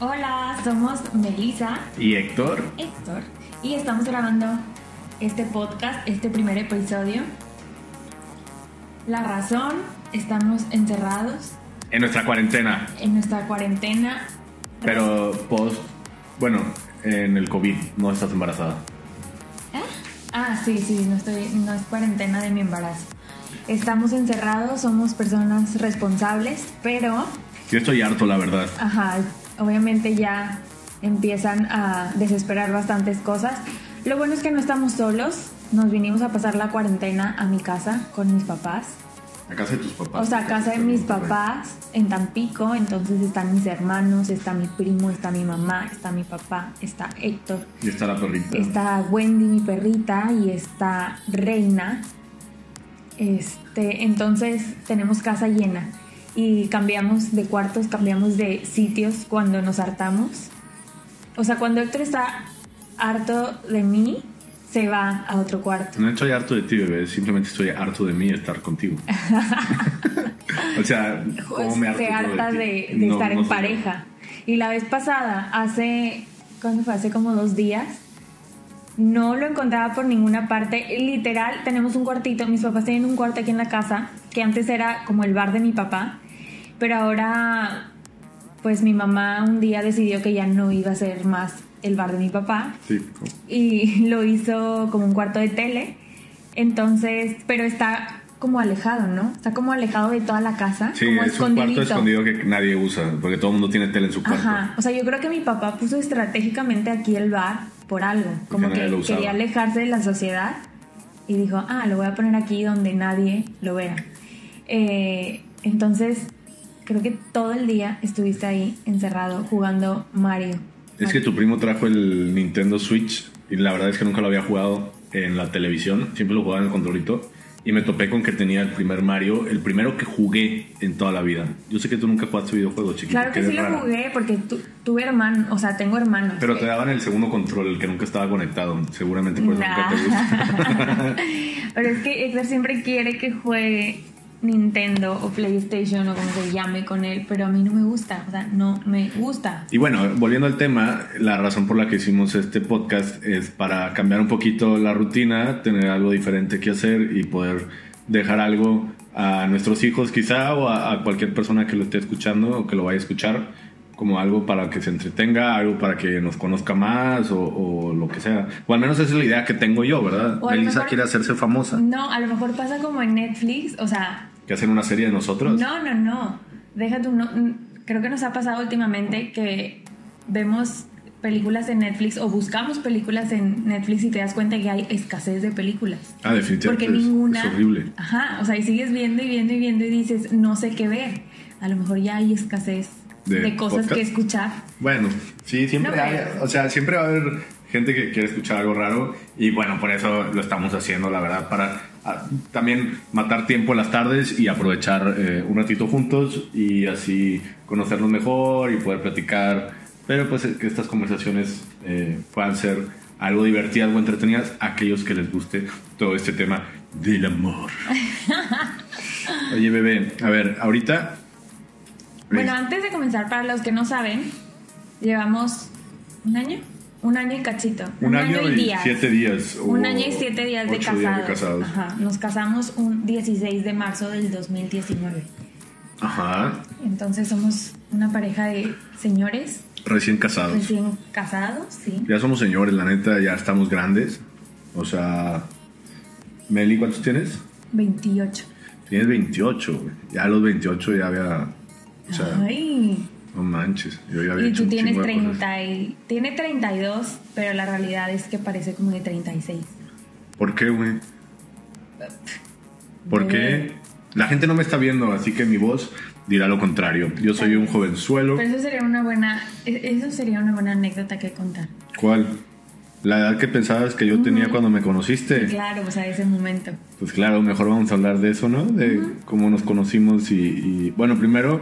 Hola, somos Melissa, Y Héctor, Héctor, y estamos grabando este podcast, este primer episodio. La razón, estamos encerrados en nuestra cuarentena, en nuestra cuarentena. pero post, bueno, en el COVID, no estás embarazada. ¿Eh? Ah, sí, sí, no, estoy, no es cuarentena de mi embarazo. Estamos encerrados, somos personas responsables, pero, Yo estoy harto, la verdad. ajá, obviamente ya empiezan a desesperar bastantes cosas. Lo bueno es que no estamos solos, nos vinimos a pasar la cuarentena a mi casa con mis papás. A casa de tus papás. O sea, a casa de mis papás en Tampico, entonces están mis hermanos, está mi primo, está mi mamá, está mi papá, está Héctor, Y está la perrita. está Wendy, mi perrita, y está Reina. Este, entonces tenemos casa llena y cambiamos de cuartos, cambiamos de sitios cuando nos hartamos. O sea, cuando Héctor está harto de mí, se va a otro cuarto. No estoy harto de ti, bebé. Simplemente estoy harto de mí estar contigo. o sea, ¿cómo me harto se harta ti? de, de No, estar no en pareja. Y la vez pasada, hace, ¿cuándo fue? Hace como dos días, no lo encontraba por ninguna parte. Literal, tenemos un cuartito, mis papás tienen un cuarto aquí en la casa, que antes era como el bar de mi papá, pero ahora, pues mi mamá un día decidió que ya no iba a ser más el bar de mi papá Sí. y lo hizo como un cuarto de tele. Entonces, pero está como alejado, ¿no? Está como alejado de toda la casa, Sí, como es un cuarto escondido que nadie usa, porque todo el mundo tiene tele en su cuarto. Ajá, o sea, yo creo que mi papá puso estratégicamente aquí el bar por algo, como que quería alejarse de la sociedad y dijo, ah, lo voy a poner aquí donde nadie lo vea. Eh, entonces, creo que todo el día estuviste ahí encerrado jugando Mario. Es que tu primo trajo el Nintendo Switch y la verdad es que nunca lo había jugado en la televisión, siempre lo jugaba en el controlito y me topé con que tenía el primer Mario, el primero que jugué en toda la vida. Yo sé que tú nunca jugaste videojuegos, chiquito. Claro que sí lo jugué porque tu- tuve hermano, o sea, tengo hermanos. Pero que- te daban el segundo control, el que nunca estaba conectado. Seguramente por eso nunca te gusta. Pero es que Héctor siempre quiere que juegue Nintendo o PlayStation o como se llame con él, pero a mí no me gusta, o sea, no me gusta. Y bueno, volviendo al tema, la razón por la que hicimos este podcast es para cambiar un poquito la rutina, tener algo diferente que hacer y poder dejar algo a nuestros hijos quizá o a, a cualquier persona que lo esté escuchando o que lo vaya a escuchar como algo para que se entretenga, algo para que nos conozca más o, o lo que sea. O al menos esa es la idea que tengo yo, ¿verdad? Melissa quiere hacerse famosa. No, a lo mejor pasa como en Netflix, o sea, Que hacen una serie de nosotros. no, no, no. Déjate no, creo que nos ha pasado últimamente que vemos películas en Netflix o buscamos películas en Netflix y te das cuenta que hay escasez de películas. Ah, definitivamente. Porque es- ninguna. Es horrible. Ajá, o sea, y sigues viendo y viendo y viendo y dices, no sé qué ver. A lo mejor ya hay escasez ¿De de, cosas podcast? que escuchar. Bueno, sí, siempre No, hay, o sea, siempre va a haber gente que quiere escuchar algo raro y bueno, por eso lo estamos haciendo, la verdad, para ah, también matar tiempo en las tardes y aprovechar eh, un ratito juntos y así conocernos mejor y poder platicar, pero pues que estas conversaciones eh, puedan ser algo divertidas o entretenidas a aquellos que les guste todo este tema del amor. Oye, bebé, a ver, ahorita... Bueno, antes de comenzar, para los que no saben, llevamos un año, un año y cachito. Un, año, y días. siete días. Un año y siete días de casados. días de casados. Ajá. Nos casamos un 16 de marzo del 2019. Ajá. Entonces somos una pareja de señores Recién casados. recién casados, sí. Ya somos señores, la neta, ya estamos grandes. O sea, Meli, ¿cuántos tienes? 28. Tienes 28, güey. Ya a los 28 ya había. O sea, Ay. no manches. Yo ya había Y hecho tú tienes chingo de cosas. 30 y... Tiene 32, pero la realidad es que parece como de 36. ¿Por qué, güey? ¿Por qué? La gente no me está viendo, así que mi voz dirá lo contrario. Yo soy un jovenzuelo. Pero eso sería una buena... e- Eso sería una buena anécdota que contar. ¿Cuál? La edad que pensabas que yo tenía cuando me conociste. Claro, o sea, ese momento. Pues claro, mejor vamos a hablar de eso, ¿no? De cómo nos conocimos y, y, bueno, primero,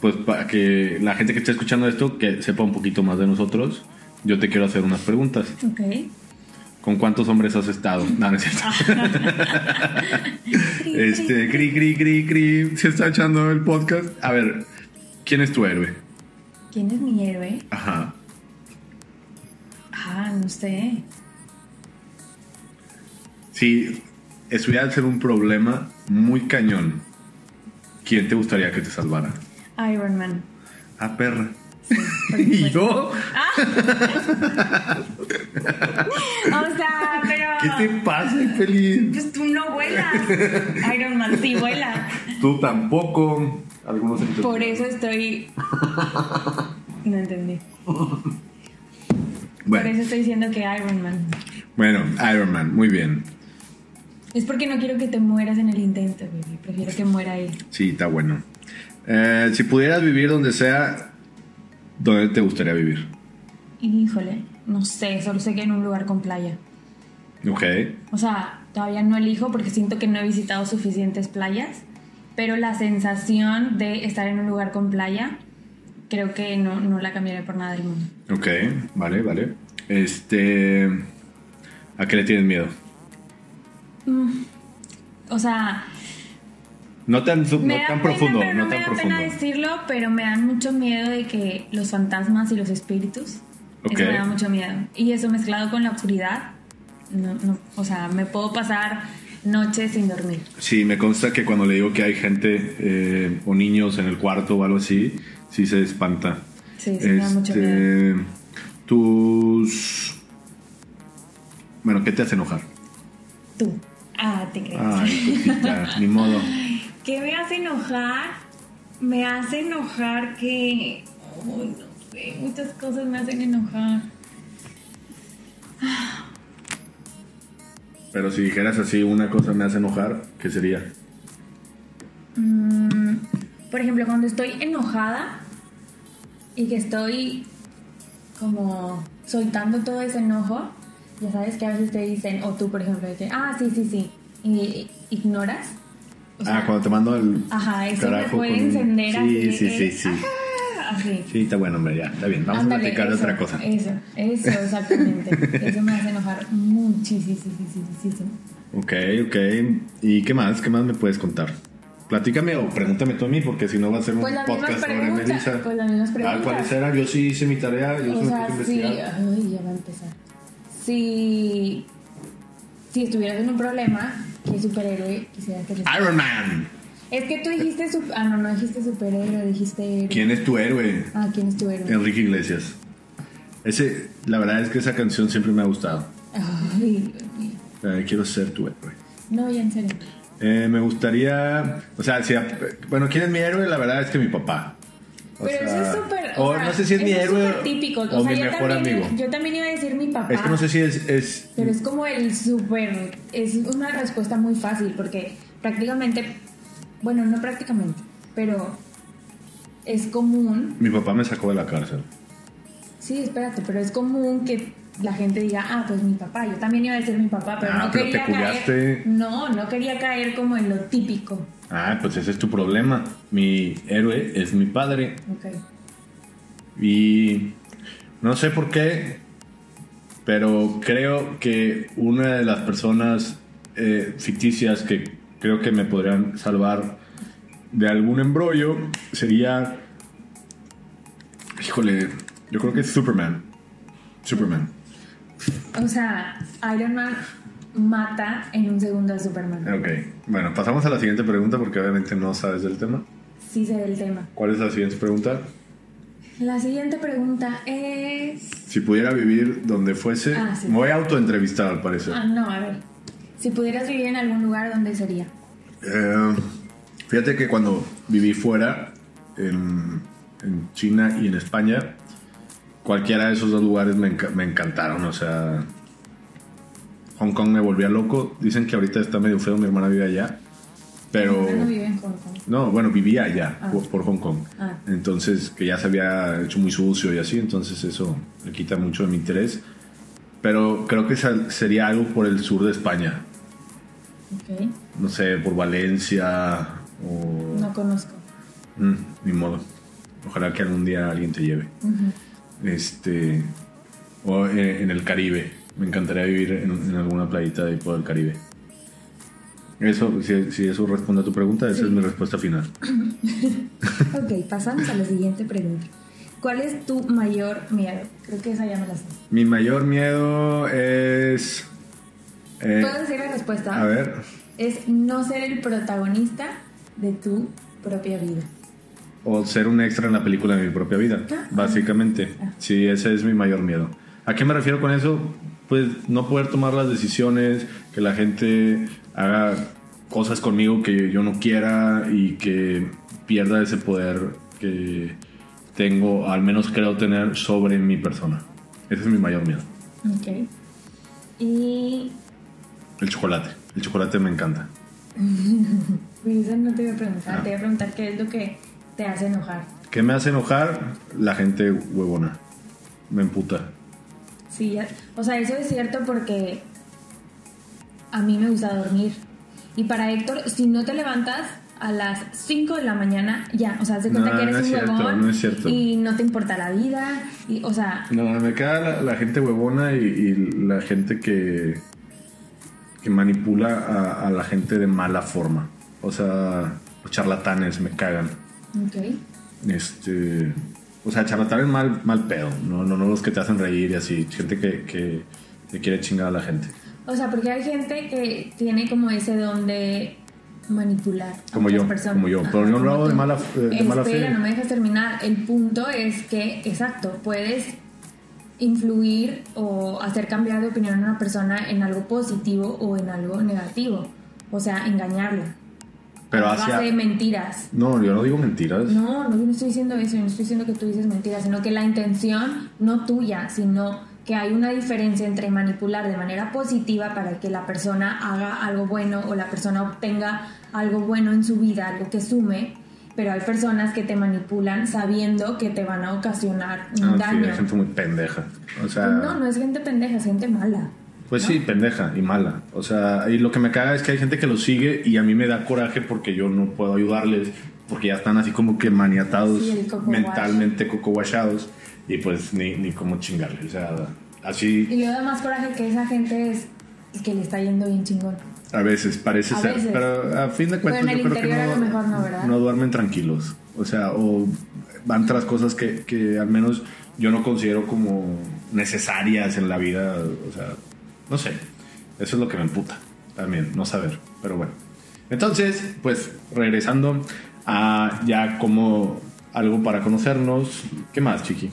pues para que la gente que esté escuchando esto que sepa un poquito más de nosotros, yo te quiero hacer unas preguntas. Ok. ¿Con cuántos hombres has estado? No, no es cierto. este, cri, cri, cri, cri. Se está echando el podcast. A ver, ¿quién es tu héroe? ¿Quién es mi héroe? Ajá. Ah, no sé. Si estuviera a ser un problema muy cañón, ¿quién te gustaría que te salvara? Iron Man. Ah, perra. Sí, ¿Y yo? O sea, pero. ¿Qué te pasa, feliz? Pues tú no vuelas. Iron Man sí vuela. Tú tampoco. Algunos. Por eso estoy. No entendí. Por Bueno, eso estoy diciendo que Iron Man. bueno, Iron Man, muy bien. Es porque no quiero que te mueras en el intento, baby. Prefiero que muera él. Sí, está bueno. Eh, si pudieras vivir donde sea, ¿dónde te gustaría vivir? Híjole, no sé, solo sé que en un lugar con playa. Ok. O sea, todavía no elijo porque siento que no he visitado suficientes playas, pero la sensación de estar en un lugar con playa, creo que no, no la cambiaré por nada del mundo. Ok, vale, vale. Este. ¿A qué le tienes miedo? O sea, No tan, no me tan profundo, no, no me tan da profundo. pena decirlo, pero me dan mucho miedo de que los fantasmas y los espíritus, Ok. eso me da mucho miedo. Y eso mezclado con la oscuridad, no, no, o sea, me puedo pasar noches sin dormir. Sí, me consta que cuando le digo que hay gente eh, o niños en el cuarto o algo así, sí se espanta. Sí, sí, me da mucho miedo. Este, Tus. Bueno, ¿qué te hace enojar? Tú. Ah, te crees. Ay, cosita, ni modo. ¿Qué me hace enojar? Me hace enojar que... Uy, no sé, muchas cosas me hacen enojar. Pero si dijeras así, una cosa me hace enojar, ¿qué sería? Mm, por ejemplo, cuando estoy enojada y que estoy como soltando todo ese enojo, ya sabes que a veces te dicen, o tú por ejemplo, que, ah, sí, sí, sí, y ignoras. O sea, ah, cuando te mando el. Ajá, eso me carajo puede con- encender Sí, así sí, sí, sí. "Ah", así. Sí, está bueno, hombre, ya, está bien. Vamos Ándale, a platicar de otra cosa. Eso, eso, exactamente. eso me hace enojar muchísimo. Ok, ok. ¿Y qué más? ¿Qué más me puedes contar? Platícame o pregúntame tú a mí, porque si no va a ser un Pues podcast sobre Melissa. pues las mismas Ah, preguntas. ¿Cuáles eran? Yo sí hice mi tarea, yo O sea, sí, investigar. ay, ya va a empezar. Si, si estuvieras en un problema, ¿qué superhéroe quisieras que te Iron Man. Es que tú dijiste, ah, no, no dijiste superhéroe, dijiste héroe. ¿Quién es tu héroe? Ah, ¿quién es tu héroe? Enrique Iglesias. Ese, la verdad es que esa canción siempre me ha gustado. Ay, Dios mío. Eh, quiero ser tu héroe. No, ya en serio. Eh, me gustaría, o sea, si, bueno, ¿quién es mi héroe? La verdad es que mi papá. O Pero sea, eso es súper. O, sea, no sé si es mi héroe típico. o, O sea, mi yo mejor también, amigo. Yo también iba a decir mi papá. Es que no sé si es, es Pero es como el súper. Es una respuesta muy fácil porque prácticamente. Bueno, no prácticamente, pero es común. mi papá me sacó de la cárcel. Sí, espérate, pero es común que la gente diga, ah, pues mi papá. Yo también iba a decir mi papá, pero Ah, no pero quería caer. No, no quería caer como en lo típico. Ah, pues ese es tu problema. Mi héroe es mi padre. Y no sé por qué, pero creo que una de las personas eh, ficticias que creo que me podrían salvar de algún embrollo sería, híjole, yo creo que es Superman. Superman. O sea, Iron Man mata en un segundo a Superman. Ok, bueno, pasamos a la siguiente pregunta porque obviamente no sabes del tema. Sí sé del tema. ¿Cuál es la siguiente pregunta? La siguiente pregunta es... Si pudiera vivir donde fuese, Ah, sí. me voy a autoentrevistar al parecer. Ah, no, a ver. Si pudieras vivir en algún lugar, ¿dónde sería? Eh, fíjate que cuando viví fuera, en, en China y en España, cualquiera de esos dos lugares me, enca- me encantaron. O sea, Hong Kong me volvía loco. Dicen que ahorita está medio feo, mi hermana vive allá. Pero... Hermano vive en Hong Kong. No, bueno, vivía allá, Ah. por, por Hong Kong. Ah. Entonces, que ya se había hecho muy sucio y así, entonces eso le quita mucho de mi interés. Pero creo que sería algo por el sur de España. Ok. No sé, por Valencia o... No conozco. Mm, ni modo. Ojalá que algún día alguien te lleve. Este... O eh, en el Caribe. Me encantaría vivir en, en alguna playita de ahí por el Caribe. Eso, si, si eso responde a tu pregunta, esa Sí. es mi respuesta final. Ok, pasamos a la siguiente pregunta. ¿Cuál es tu mayor miedo? Creo que esa ya me la sé. Mi mayor miedo es... eh, ¿Puedo decir la respuesta? a ver, Es no ser el protagonista de tu propia vida. O ser un extra en la película de mi propia vida, Ah. básicamente. Sí, ese es mi mayor miedo. ¿A qué me refiero con eso? Pues no poder tomar las decisiones, que la gente haga cosas conmigo que yo no quiera y que pierda ese poder que tengo, al menos creo tener sobre mi persona. Ese es mi mayor miedo. Ok. Y... El chocolate. El chocolate me encanta. Pues eso no te voy a preguntar. Ah. Te voy a preguntar qué es lo que te hace enojar. ¿Qué me hace enojar? La gente huevona. Me emputa. Sí, ya- o sea, eso es cierto porque a mí me gusta dormir. Y para Héctor, si no te levantas a las 5 de la mañana, ya, o sea, haz de cuenta No, que eres no es un cierto, huevón no es cierto. y no te importa la vida, y, o sea, No, me queda la, la gente huevona y, y la gente que, que manipula a, a la gente de mala forma. O sea, los charlatanes me cagan. Ok. Este, o sea, charlatanes mal, mal pedo. No, no, no los que te hacen reír y así. Gente que, que, que quiere chingar a la gente. O sea, porque hay gente que tiene como ese don de manipular. a Como otras yo, personas. como yo. Pero yo no hago de mala- de mala Espera, fe. no me dejas terminar. El punto es que, exacto, puedes influir o hacer cambiar de opinión a una persona en algo positivo o en algo negativo. O sea, engañarla. Pero base hacia... de mentiras. No, yo no digo mentiras. No, no, yo no estoy diciendo eso, yo no estoy diciendo que tú dices mentiras, sino que la intención, no tuya, sino que hay una diferencia entre manipular de manera positiva para que la persona haga algo bueno o la persona obtenga algo bueno en su vida, algo que sume, pero hay personas que te manipulan sabiendo que te van a ocasionar un Ah, sí, daño. hay gente muy pendeja. O sea... no, no es gente pendeja, es gente mala. Pues sí, pendeja y mala. O sea, y lo que me caga es que hay gente que lo sigue y a mí me da coraje porque yo no puedo ayudarles, porque ya están así como que maniatados, Sí, coco mentalmente coco washados, y pues ni, ni cómo chingarles. O sea, así Y le da más coraje que esa gente es que le está yendo bien chingón. a veces parece A ser. veces. Pero a fin de cuentas yo creo que no duermen tranquilos. O sea, o van tras cosas que, que al menos yo no considero como necesarias en la vida. O sea, no sé. Eso es lo que me emputa también, no saber. Pero bueno. Entonces, pues regresando a ya como algo para conocernos. ¿Qué más, Chiqui?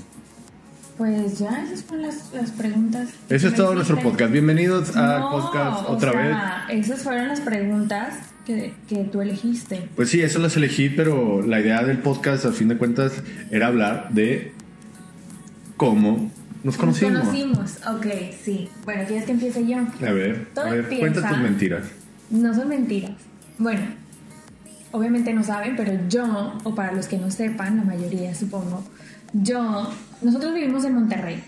Pues ya, esas fueron las, las preguntas. Eso es todo nuestro podcast. Bienvenidos No, podcast o otra vez. Esas fueron las preguntas que, que tú elegiste. Pues sí, eso las elegí, pero la idea del podcast, a fin de cuentas, era hablar de cómo nos conocimos. Nos conocimos, ok, sí. Bueno, ¿quieres que empiece yo? A ver, Todo a ver, empieza- cuenta tus mentiras. No son mentiras. Bueno, obviamente no saben, pero yo, o para los que no sepan, la mayoría supongo, yo, nosotros vivimos en Monterrey.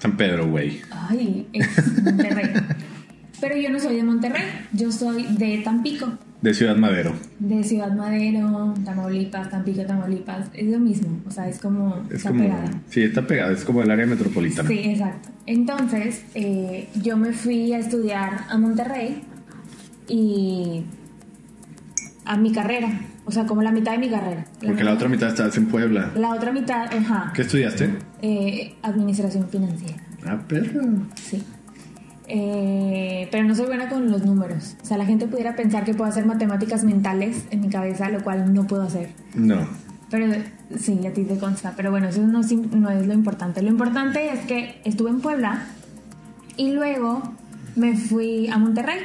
San Pedro, güey. Ay, es Monterrey. pero yo no soy de Monterrey, yo soy de Tampico. De Ciudad Madero. De Ciudad Madero, Tamaulipas, Tampico, Tamaulipas, es lo mismo, o sea, es como Es está como. pegada. Sí, está pegada, es como el área metropolitana. Sí, exacto. Entonces, eh, yo me fui a estudiar a Monterrey y a mi carrera, o sea, como la mitad de mi carrera. Porque la otra mitad estás en Puebla. La otra mitad, ajá, ¿Qué estudiaste? eh, administración financiera. Ah, perro. Sí. Eh, pero no soy buena con los números. O sea, la gente pudiera pensar que puedo hacer matemáticas mentales en mi cabeza, lo cual no puedo hacer. No. Pero sí, a ti te consta. Pero bueno, eso no, no es lo importante. Lo importante es que estuve en Puebla y luego me fui a Monterrey.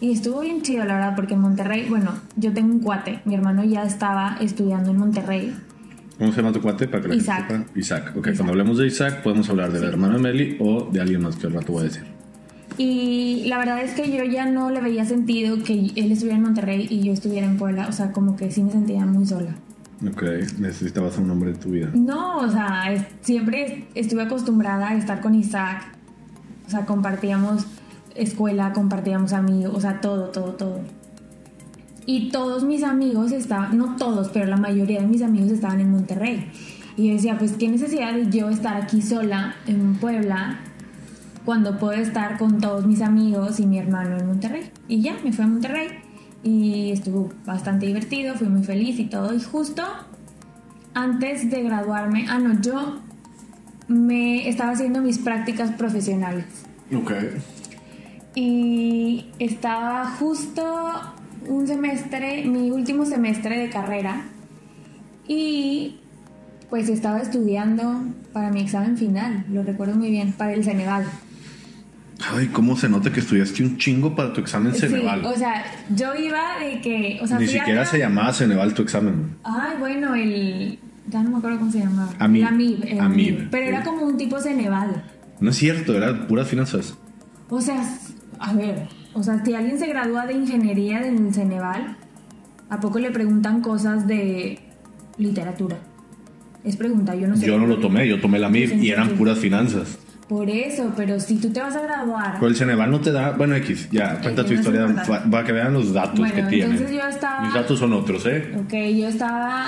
Y estuvo bien chido, la verdad, porque en Monterrey, bueno, yo tengo un cuate. Mi hermano ya estaba estudiando en Monterrey. ¿Cómo se llama tu cuate? Para que Isaac. sepa? Isaac. Ok, Isaac. cuando hablemos de Isaac, podemos hablar del hermano de Meli o de alguien más que al rato voy a decir. Y la verdad es que yo ya no le veía sentido que él estuviera en Monterrey y yo estuviera en Puebla. O sea, como que sí me sentía muy sola. Ok, necesitabas un hombre en tu vida. No, o sea, es- siempre estuve acostumbrada a estar con Isaac. O sea, compartíamos escuela, compartíamos amigos, o sea, todo, todo, todo. Y todos mis amigos estaban, no todos, pero la mayoría de mis amigos estaban en Monterrey. Y yo decía, pues qué necesidad de yo estar aquí sola en Puebla cuando puedo estar con todos mis amigos y mi hermano en Monterrey. Y ya, me fui a Monterrey y estuvo bastante divertido, fui muy feliz y todo. Y justo antes de graduarme, ah, no, yo me estaba haciendo mis prácticas profesionales. Ok. Y estaba justo un semestre, mi último semestre de carrera. Y pues estaba estudiando para mi examen final, lo recuerdo muy bien, para el Ceneval. Ay, ¿cómo se nota que estudiaste un chingo para tu examen Ceneval? Sí, o sea, yo iba de que. O sea, Ni siquiera se llamaba Ceneval tu examen. Ay, bueno, el. Ya no me acuerdo cómo se llamaba. Amib. Amib. el Amib. Amib. Pero era como un tipo Ceneval. No es cierto, eran puras finanzas. O sea, a ver. O sea, si alguien se gradúa de ingeniería del Ceneval, ¿a poco le preguntan cosas de literatura? Es pregunta, yo no sé. Yo no lo tomé, yo tomé la MIB y eran puras finanzas. Por eso, pero si tú te vas a graduar. Pero el Ceneval no te da. Bueno, X, ya, cuenta tu no historia para que vean los datos Bueno, que tienen. entonces yo estaba- Mis datos son otros, ¿eh? Ok, yo estaba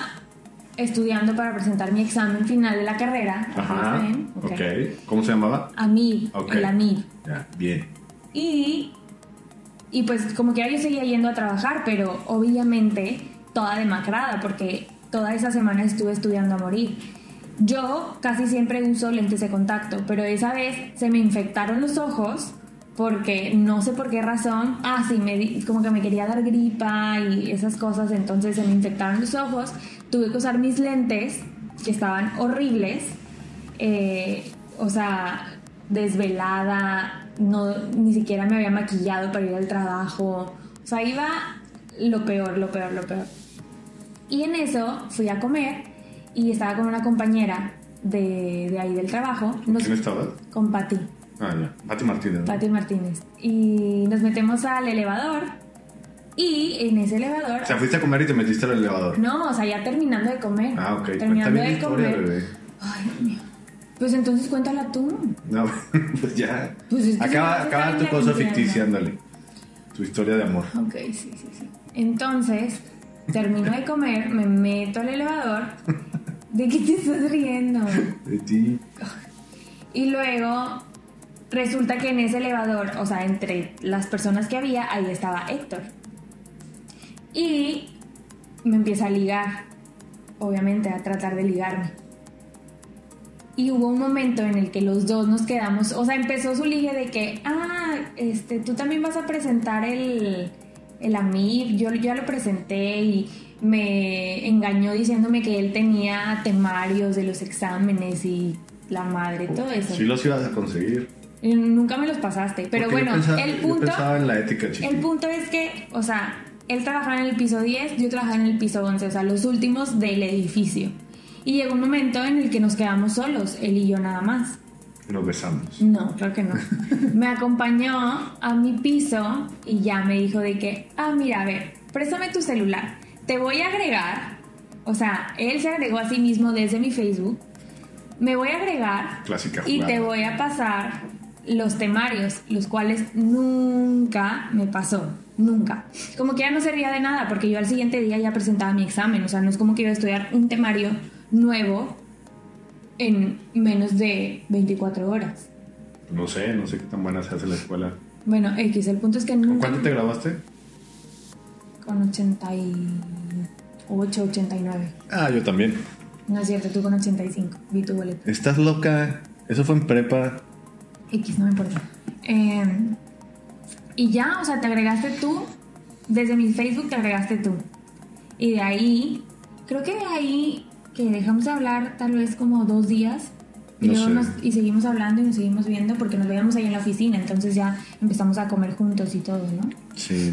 estudiando para presentar mi examen final de la carrera. Ajá. ¿Ven? Ok. ¿Cómo se llamaba? AMIB, Ok. el AMIB. Ya, bien. Y, y pues como que yo seguía yendo a trabajar, pero obviamente toda demacrada, porque toda esa semana estuve estudiando a morir. Yo casi siempre uso lentes de contacto, pero esa vez se me infectaron los ojos porque no sé por qué razón, ah, sí, me como que me quería dar gripa y esas cosas, entonces se me infectaron los ojos, tuve que usar mis lentes, que estaban horribles, eh, o sea, desvelada, no, ni siquiera me había maquillado para ir al trabajo, o sea, iba lo peor, lo peor, lo peor. Y en eso fui a comer y estaba con una compañera de, de ahí del trabajo, nos- ¿Quién estabas? con Patti. Ah, ya. Pati Martínez. ¿no? Pati Martínez. Y nos metemos al elevador. Y en ese elevador. O sea, fuiste a comer y te metiste al elevador. no, o sea, ya terminando de comer. Ah, ok. Terminando de historia, comer. bebé. Ay, Dios mío. Pues entonces cuéntala tú. No, pues ya. Pues es que acaba acaba tu cosa ficticia, ándale. Tu historia de amor. Ok, sí, sí, sí. Entonces, termino de comer, me meto al elevador. ¿De qué te estás riendo? De ti. Y luego resulta que en ese elevador, o sea, entre las personas que había, ahí estaba Héctor. Y me empieza a ligar, obviamente, a tratar de ligarme. Y hubo un momento en el que los dos nos quedamos, o sea, empezó su ligue de que, ah, este, tú también vas a presentar el, el yo ya lo presenté y me engañó diciéndome que él tenía temarios de los exámenes y la madre, todo eso. Sí los ibas a conseguir. Nunca me los pasaste, pero Porque bueno, pensaba- el punto... en la ética. El punto es que, o sea, él trabajaba en el piso 10, yo trabajaba en el piso 11, o sea, los últimos del edificio. Y llegó un momento en el que nos quedamos solos, él y yo nada más. Nos besamos. No, claro que no. Me acompañó a mi piso y ya me dijo de que, ah, mira, a ver, préstame tu celular. Te voy a agregar. O sea, él se agregó a sí mismo desde mi Facebook. Me voy a agregar Clásica y te voy a pasar los temarios, los cuales nunca me pasó. Nunca. Como que ya no servía de nada porque yo al siguiente día ya presentaba mi examen. O sea, no es como que iba a estudiar un temario nuevo en menos de 24 horas. No sé, no sé qué tan buena se hace la escuela. Bueno, X, el punto es que ¿Con nunca... cuánto te graduaste? Con 88, 89. Ah, yo también. No es cierto, tú con 85. Vi tu boleto. ¿Estás loca? Eso fue en prepa. X, no me importa. Eh, y ya, o sea, te agregaste tú. Desde mi Facebook te agregaste tú. Y de ahí, creo que de ahí que dejamos de hablar tal vez como dos días. Y, No luego nos- y seguimos hablando y nos seguimos viendo porque nos veíamos ahí en la oficina. Entonces ya empezamos a comer juntos y todo, ¿no? Sí.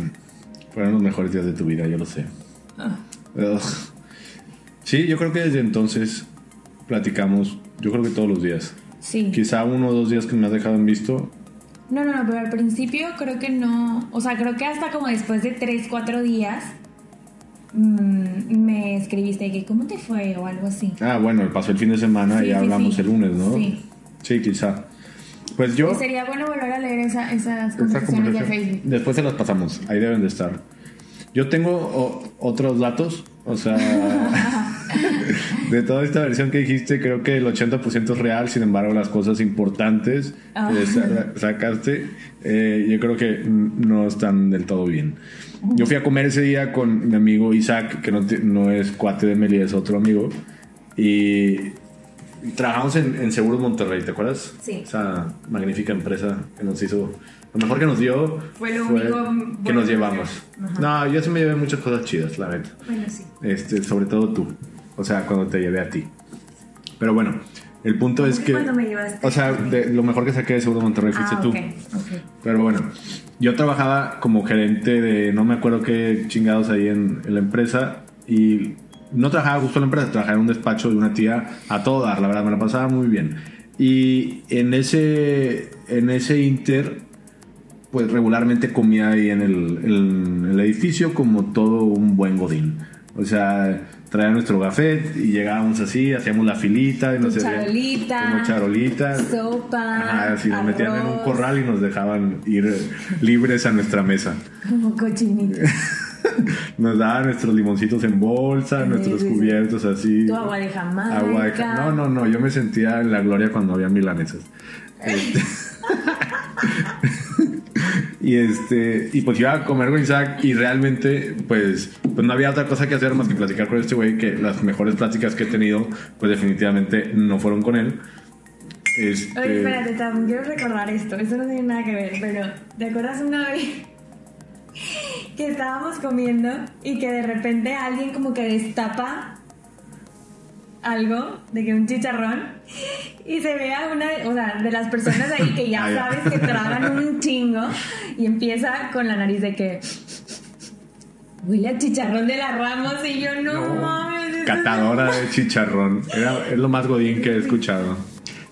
Fueron los mejores días de tu vida, yo lo sé. Ah. Sí, yo creo que desde entonces platicamos, yo creo que todos los días. sí. Quizá uno o dos días que me has dejado en visto. No, no, no, pero al principio creo que no. O sea, creo que hasta como después de 3, 4 días mm, me escribiste que cómo te fue o algo así. Ah, bueno, pasó el fin de semana Sí, y sí, hablamos sí. el lunes, ¿no? Sí. Sí, quizá. Pues yo... Y sería bueno volver a leer esa- esas conversaciones de Facebook. Después se las pasamos, ahí deben de estar. Yo tengo o- otros datos, o sea, de toda esta versión que dijiste, creo que el 80% es real, sin embargo, las cosas importantes Ah. que sa- sacaste, eh, yo creo que no están del todo bien. Yo fui a comer ese día con mi amigo Isaac, que no, no es cuate de Meli, es otro amigo. Y trabajamos en, en Seguros Monterrey, ¿te acuerdas? Sí. Esa magnífica empresa que nos hizo. Lo mejor que nos dio Fue lo único que nos llevamos. No, yo sí me llevé muchas cosas chidas, la neta. Bueno, sí. Este, sobre todo tú. O sea, cuando te llevé a ti. Pero bueno, el punto es que cuando me llevaste? O sea, de- lo mejor que saqué de Seguro Monterrey fuiste Ah, tú. ok, ok. Pero bueno, yo trabajaba como gerente de no me acuerdo qué chingados ahí en, en la empresa y no trabajaba justo en la empresa, trabajaba en un despacho de una tía a todo dar, la verdad, me la pasaba muy bien. Y en ese, en ese inter, pues regularmente comía ahí en el, en el edificio como todo un buen godín. O sea, traía nuestro gafet y llegábamos así, hacíamos la filita y nos Charolita. como charolita. Sopa. Ajá, así nos metían en un corral y nos dejaban ir libres a nuestra mesa. Como cochinito. Nos daban nuestros limoncitos en bolsa, Sí, nuestros sí, cubiertos así. Tu agua de Jamaica. Agua de ja- No, no, no, yo me sentía en la gloria cuando había milanesas. Este- y este y pues iba a comer con Isaac y realmente pues pues no había otra cosa que hacer más que platicar con este güey que las mejores pláticas que he tenido pues definitivamente no fueron con él. Este, Oye, espérate, Tam, quiero recordar esto. Esto no tiene nada que ver, pero ¿te acuerdas una vez que estábamos comiendo y que de repente alguien como que destapa algo, de que un chicharrón, y se ve a una, o sea, de las personas ahí que ya Ah, sabes que tragan un chingo y empieza con la nariz de que huele a chicharrón de las ramos y yo no, No, mames. Catadora de chicharrón. Era, es lo más godín que he escuchado.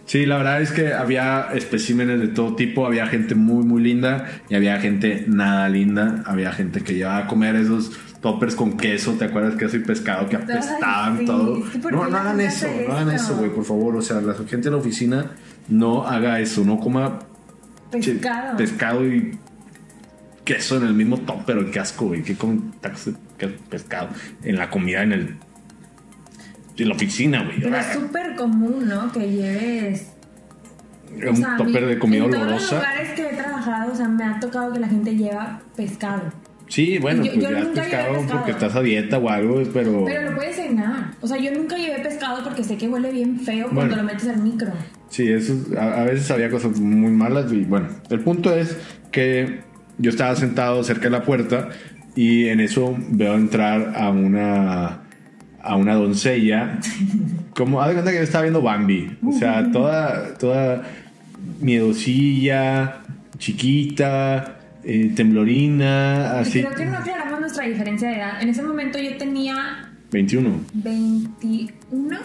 Sí, la verdad es que había especímenes de todo tipo. Había gente muy, muy linda y había gente nada linda. Había gente que llevaba a comer esos toppers con queso. ¿Te acuerdas? Queso y pescado que apestaban sí. todo. Es que ¿por No, no hagan eso. No hagan eso, güey, por favor. O sea, la gente en la oficina no haga eso. No coma Pescado. pescado y queso en el mismo topper. Qué asco, güey. Qué con pescado en la comida en el en la oficina, güey. Pero es súper común, ¿no? Que lleves. o Un sea, a mí, topper de comida en todos los olorosa. lugares que he trabajado, o sea, me ha tocado que la gente lleva pescado. Sí, bueno, Yo- pues yo ya nunca pescado pescado. porque estás a dieta o algo, pero. Pero lo puedes cenar. O sea, yo nunca llevé pescado porque sé que huele bien feo Bueno. cuando lo metes al micro. Sí, eso, a, a veces había cosas muy malas y bueno, el punto es que yo estaba sentado cerca de la puerta y en eso veo entrar a una a una doncella como haz de cuenta que yo estaba viendo Bambi, o sea, toda toda miedosilla, chiquita, eh, temblorina, así creo que no aclaramos nuestra diferencia de edad. En ese momento yo tenía 21, 21.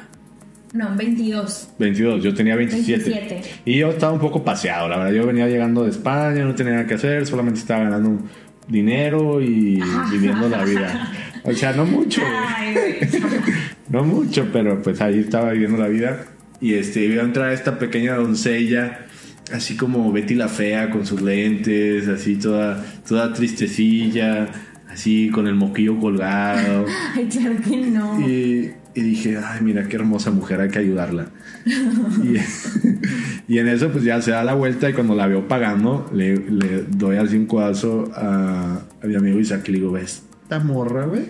No, 22. 22, yo tenía 27. 27. Y yo estaba un poco paseado, la verdad. Yo venía llegando de España, no tenía nada que hacer, solamente estaba ganando dinero y viviendo la vida. O sea, no mucho, Ay, no mucho, pero pues ahí estaba viviendo la vida. Y este, iba a entrar esta pequeña doncella, así como Betty la Fea, con sus lentes, así toda, toda tristecilla, así con el moquillo colgado. Ay, claro que no. Y, y dije, ay, mira qué hermosa mujer, hay que ayudarla. y, y en eso, pues ya se da la vuelta y cuando la veo pagando, le, le doy así un codazo a, a mi amigo Isaac y le digo, ¿ves esta morra, güey?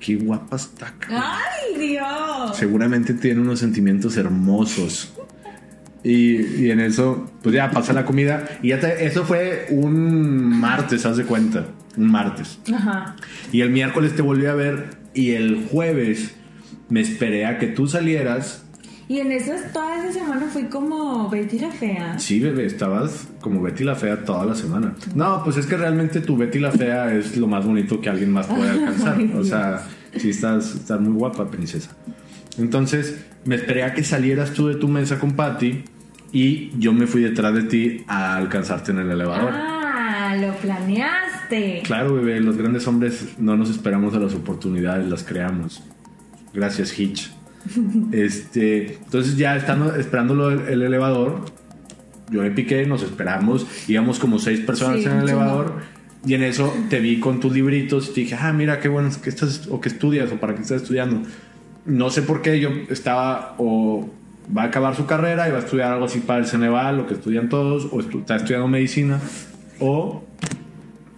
Qué guapa está, cabrón". ¡Ay, Dios! Seguramente tiene unos sentimientos hermosos. Y, y en eso, pues ya pasa la comida. Y ya te- eso fue un martes, haz de cuenta. Un martes. Ajá. Y el miércoles te volví a ver y el jueves me esperé a que tú salieras. Y en esas, toda esa semana fui como Betty la Fea. Sí, bebé, estabas como Betty la Fea toda la semana. No, pues es que realmente tu Betty la Fea es lo más bonito que alguien más puede alcanzar. Ay, O sea, sí estás, estás muy guapa, princesa. Entonces, me esperé a que salieras tú de tu mesa con Patty y yo me fui detrás de ti a alcanzarte en el elevador. Ah, lo planeaste. Claro, bebé, los grandes hombres no nos esperamos a las oportunidades, las creamos. Gracias, Hitch. Este, entonces ya estando esperándolo el, el elevador, yo me piqué, nos esperamos, íbamos como seis personas Sí, en el elevador y en eso te vi con tus libritos y te dije, ah, mira qué bueno que estás o que estudias o para qué estás estudiando. No sé por qué yo estaba o va a acabar su carrera y va a estudiar algo así para el Ceneval, lo que estudian todos, o estu- está estudiando medicina o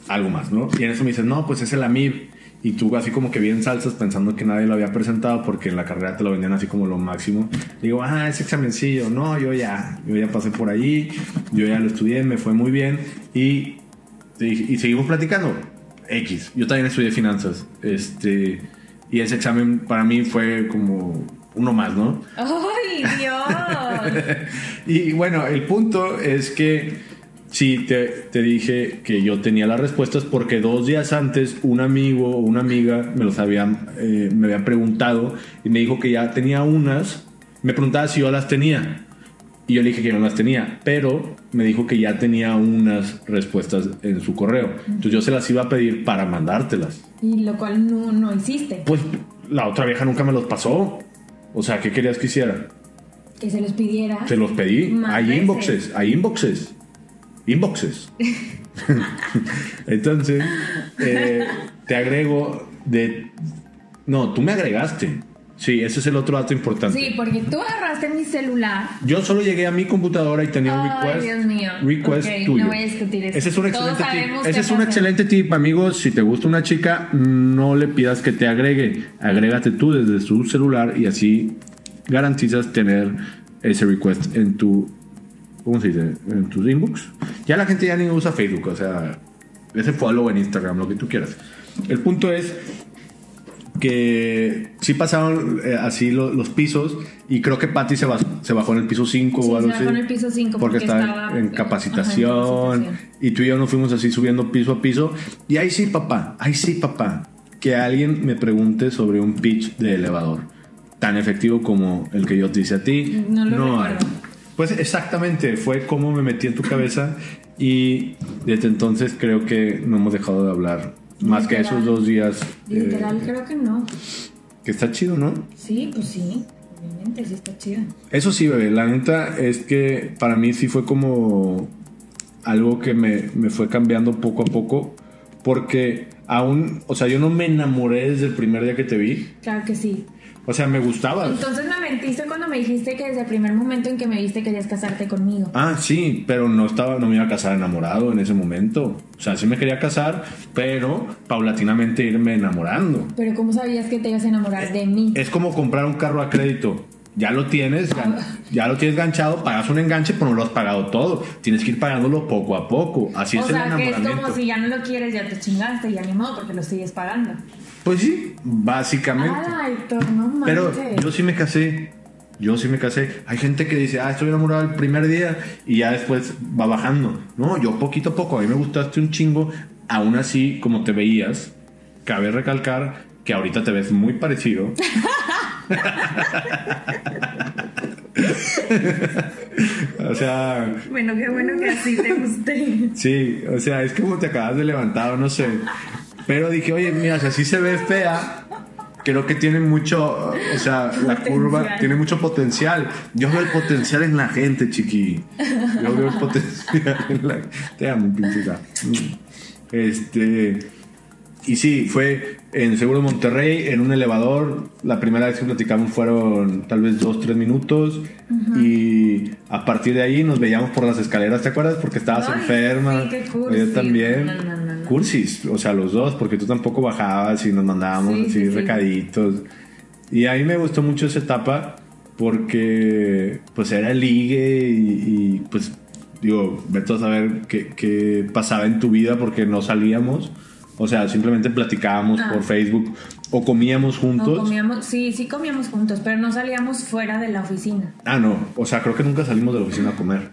algo más, ¿no? Y en eso me dices, no, pues es el AMIB. Y tú así como que bien salsas pensando que nadie lo había presentado porque en la carrera te lo vendían así como lo máximo. Digo, ah, ese examencillo, no, yo ya, yo ya pasé por ahí, yo ya lo estudié, me fue muy bien y, y, seguimos platicando. X, yo también estudié finanzas, este, y ese examen para mí fue como uno más, ¿no? ¡Ay, Dios! y bueno, el punto es que Sí, te, dije que yo tenía las respuestas porque dos días antes un amigo o una amiga me los habían, eh, me habían preguntado y me dijo que ya tenía unas. Me preguntaba si yo las tenía. Y yo le dije que no las tenía, pero me dijo que ya tenía unas respuestas en su correo. Entonces yo se las iba a pedir para mandártelas. Y lo cual no, no hiciste. Pues la otra vieja nunca me los pasó. O sea, ¿qué querías que hiciera? Que se los pidiera. Se los pedí. Hay inboxes, hay inboxes inboxes. Entonces, eh, te agrego de... No, tú me agregaste. Sí, ese es el otro dato importante. Sí, porque tú agarraste mi celular. Yo solo llegué a mi computadora y tenía un request. Dios mío. Request tuyo. No voy a discutir eso. Ese es un excelente tip. Ese es un excelente tip, amigos. Si te gusta una chica, no le pidas que te agregue. Agrégate tú desde su celular y así garantizas tener ese request en tu ¿cómo se dice? En tus inbox. Ya la gente ya ni usa Facebook, o sea, ese follow en Instagram, lo que tú quieras. El punto es que sí pasaron eh, así los pisos y creo que Patty se, bajó, se bajó en el piso 5 o algo se bajó en el piso 5 porque, estaba en capacitación, y tú y yo nos fuimos así subiendo piso a piso y ahí sí papá, ahí sí papá, que alguien me pregunte sobre un pitch de elevador tan efectivo como el que yo te hice a ti. No lo no recuerdo. Pues exactamente, fue como me metí en tu cabeza y desde entonces creo que no hemos dejado de hablar. Más que esos dos días. Literal, eh, creo que no. Que está chido, ¿no? Sí, pues sí. Obviamente, sí está chido. Eso sí, bebé. La neta es que para mí sí fue como algo que me, me fue cambiando poco a poco. Porque aún, o sea, yo no me enamoré desde el primer día que te vi. Claro que sí. O sea, me gustaba. Entonces me mentiste cuando me dijiste que desde el primer momento en que me viste querías casarte conmigo. Ah, sí, pero no estaba, no me iba a casar enamorado en ese momento. O sea, sí me quería casar, pero paulatinamente irme enamorando. Pero ¿cómo sabías que te ibas a enamorar de mí? Es como comprar un carro a crédito. Ya lo tienes, ya, lo tienes ganchado, pagas un enganche, pero no lo has pagado todo. Tienes que ir pagándolo poco a poco. Así es el enamoramiento. O sea, que es como si ya no lo quieres, ya te chingaste, ya ni modo, porque lo sigues pagando. Pues sí, básicamente. Ay, no Pero yo sí me casé. Yo sí me casé. Hay gente que dice, ah, estoy enamorado el primer día y ya después va bajando. No, yo poquito a poco. A mí me gustaste un chingo. Aún así, como te veías, cabe recalcar que ahorita te ves muy parecido. o sea. Bueno, qué bueno que así te guste. Sí, o sea, es como te acabas de levantar, no sé. Pero dije, oye, mira, si así se ve fea, creo que tiene mucho, o sea, la curva tiene mucho potencial. Yo veo el potencial en la gente, chiqui. Yo veo el potencial en la Te amo, princesa. Este. Y sí, fue en Seguro Monterrey, en un elevador. La primera vez que platicamos fueron tal vez dos, tres minutos. Y a partir de ahí nos veíamos por las escaleras, ¿te acuerdas? Porque estabas enferma. Sí, qué Yo también. Cursis, o sea, los dos, porque tú tampoco bajabas y nos mandábamos así recaditos. Y a mí me gustó mucho esa etapa porque pues era ligue y, pues digo, vete a saber qué, qué pasaba en tu vida porque no salíamos o sea, simplemente platicábamos por ah. Facebook o comíamos juntos. comíamos, sí, sí comíamos juntos, pero no salíamos fuera de la oficina. Ah, no. O sea, creo que nunca salimos de la oficina a comer.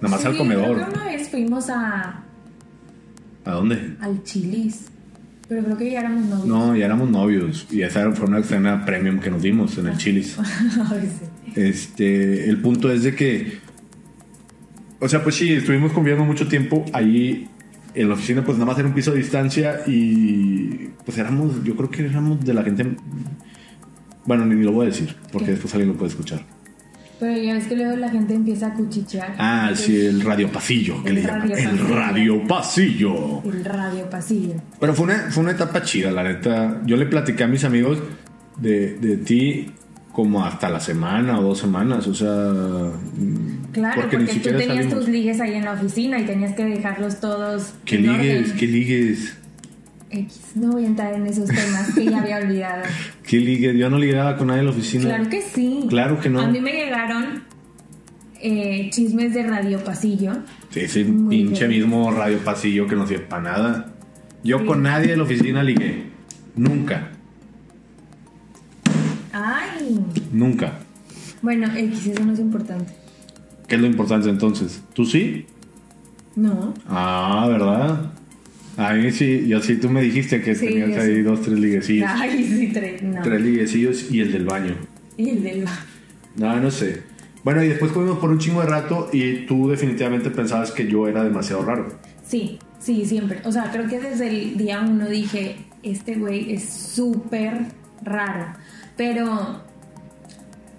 Nada más al comedor. Creo que una vez fuimos a. ¿A dónde? Al Chilis. Pero creo que ya éramos novios. No, ya éramos novios. Y esa fue una cena premium que nos dimos en el Chilis. Este, el punto es de que. O sea, pues sí, estuvimos conviviendo mucho tiempo ahí en la oficina pues nada más era un piso de distancia y pues éramos, yo creo que éramos de la gente, bueno, ni, lo voy a decir, porque después alguien lo puede escuchar. Pero ya ves que luego la gente empieza a cuchichear. Ah, sí, el radio pasillo, que le radio el radio pasillo. El radio pasillo. Pero fue una, fue una etapa chida, la neta. Yo le platicé a mis amigos de, de ti como hasta la semana o dos semanas, o sea... Claro, porque, tú tenías tus ligues ahí en la oficina y tenías que dejarlos todos... ¿Qué ligues? ¿Qué ligues? X, no voy a entrar en esos temas que ya había olvidado. ¿Qué ligue? Yo no ligaba con nadie en la oficina. Claro que sí. Claro que no. A mí me llegaron eh, chismes de Radio Pasillo. Sí, ese Muy pinche bien. mismo radio pasillo que no sirve para nada. Yo con nadie de la oficina ligué. Nunca. Nunca. Bueno, X, eso no es importante. ¿Qué es lo importante entonces? ¿Tú sí? No. Ah, ¿verdad? A mí sí, yo sí, tú me dijiste que Sí, tenías ahí sí. dos, tres liguecillos. Ay, sí, tres. No. Tres liguecillos y el del baño. Y el del No, no sé. Bueno, y después comimos por un chingo de rato y tú definitivamente pensabas que yo era demasiado raro. Sí, sí, siempre. O sea, creo que desde el día uno dije, este güey es súper raro. Pero,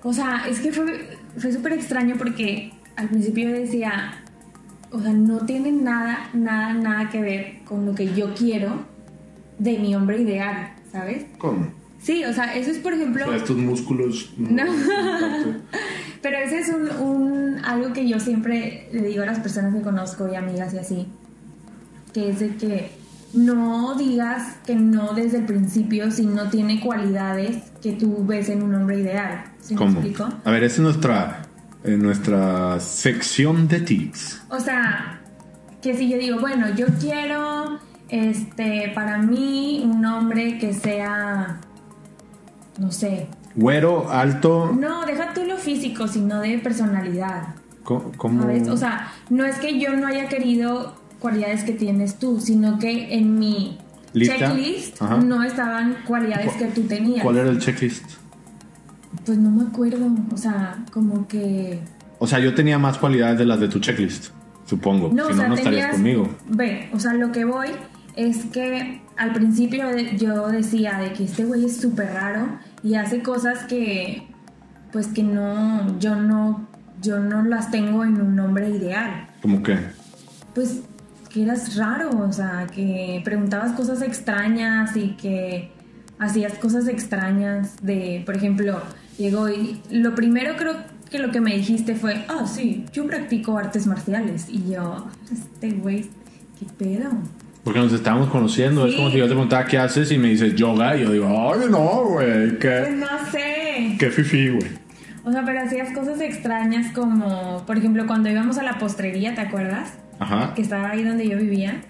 o sea, es que fue, fue súper extraño porque al principio decía, o sea, no tiene nada, nada, nada que ver con lo que yo quiero de mi hombre ideal, ¿sabes? ¿Cómo? Sí, o sea, eso es, por O ejemplo... sea, estos músculos. No. Pero ese es un, un- algo que yo siempre le digo a las personas que conozco y amigas y así, que es de que no digas que no desde el principio si no tiene cualidades que tú ves en un hombre ideal. ¿Sí me ¿Cómo? explico? A ver, es nuestra, eh, nuestra sección de tips. O sea, que si yo digo, bueno, yo quiero, este, para mí un hombre que sea, no sé, Güero, alto. no, deja tú lo físico, sino de personalidad. ¿Cómo? ¿Sabes? O sea, no es que yo no haya querido cualidades que tienes tú, sino que en mi ¿Lista? checklist Ajá. no estaban cualidades que tú tenías. ¿Cuál era el checklist? Pues no me acuerdo, o sea, como que... O sea, yo tenía más cualidades de las de tu checklist, supongo. No, si o no, sea, no estarías tenías... conmigo. Ve, o sea, lo que voy es que al principio yo decía de que este güey es súper raro y hace cosas que, pues que no, yo no, yo no las tengo en un hombre ideal. ¿Cómo que? pues que eras raro, o sea, que preguntabas cosas extrañas y que hacías cosas extrañas de, por ejemplo, llegó y lo primero creo que lo que me dijiste fue, ah, sí, yo practico artes marciales y yo, este güey, ¿qué pedo? Porque nos estábamos conociendo. Es como si yo te preguntaba qué haces y me dices yoga. Y yo digo, ay, no, güey. Pues Qué, no sé. qué fifi, güey. O sea, pero hacías cosas extrañas como, por ejemplo, cuando íbamos a la postrería, ¿te acuerdas? Ajá. que estaba ahí donde yo vivía,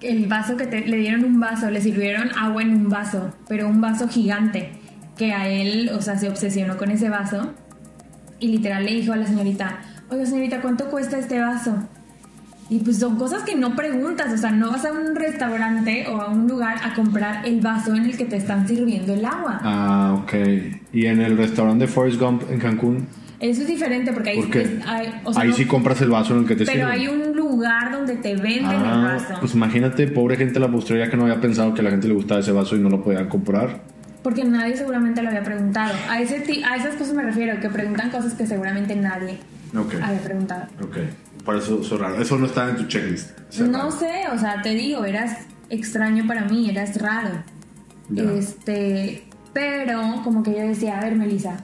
el vaso que te, le dieron un vaso, le sirvieron agua en un vaso, pero un vaso gigante, que a él, o sea, se obsesionó con ese vaso y literal le dijo a la señorita, oiga señorita, ¿cuánto cuesta este vaso? Y pues son cosas que no preguntas, o sea, no vas a un restaurante o a un lugar a comprar el vaso en el que te están sirviendo el agua. Ah, ok. Y en el restaurante de Forrest Gump en Cancún, Eso es diferente porque ahí, ¿por qué? es- hay, o sea, Ahí no- sí compras el vaso en el que te pero sirven. hay un lugar donde te venden el Ah, vaso. pues imagínate, pobre gente de la postrería que no había pensado que a la gente le gustaba ese vaso y no lo podían comprar. Porque nadie seguramente lo había preguntado. A, ese ti- a esas cosas me refiero, que preguntan cosas que seguramente nadie Ok. había preguntado. Ok. Por eso es raro. Eso no estaba en tu checklist. No raro. sé, o sea, te digo, eras extraño para mí, eras raro. Este, pero como que yo decía, a ver, Melissa,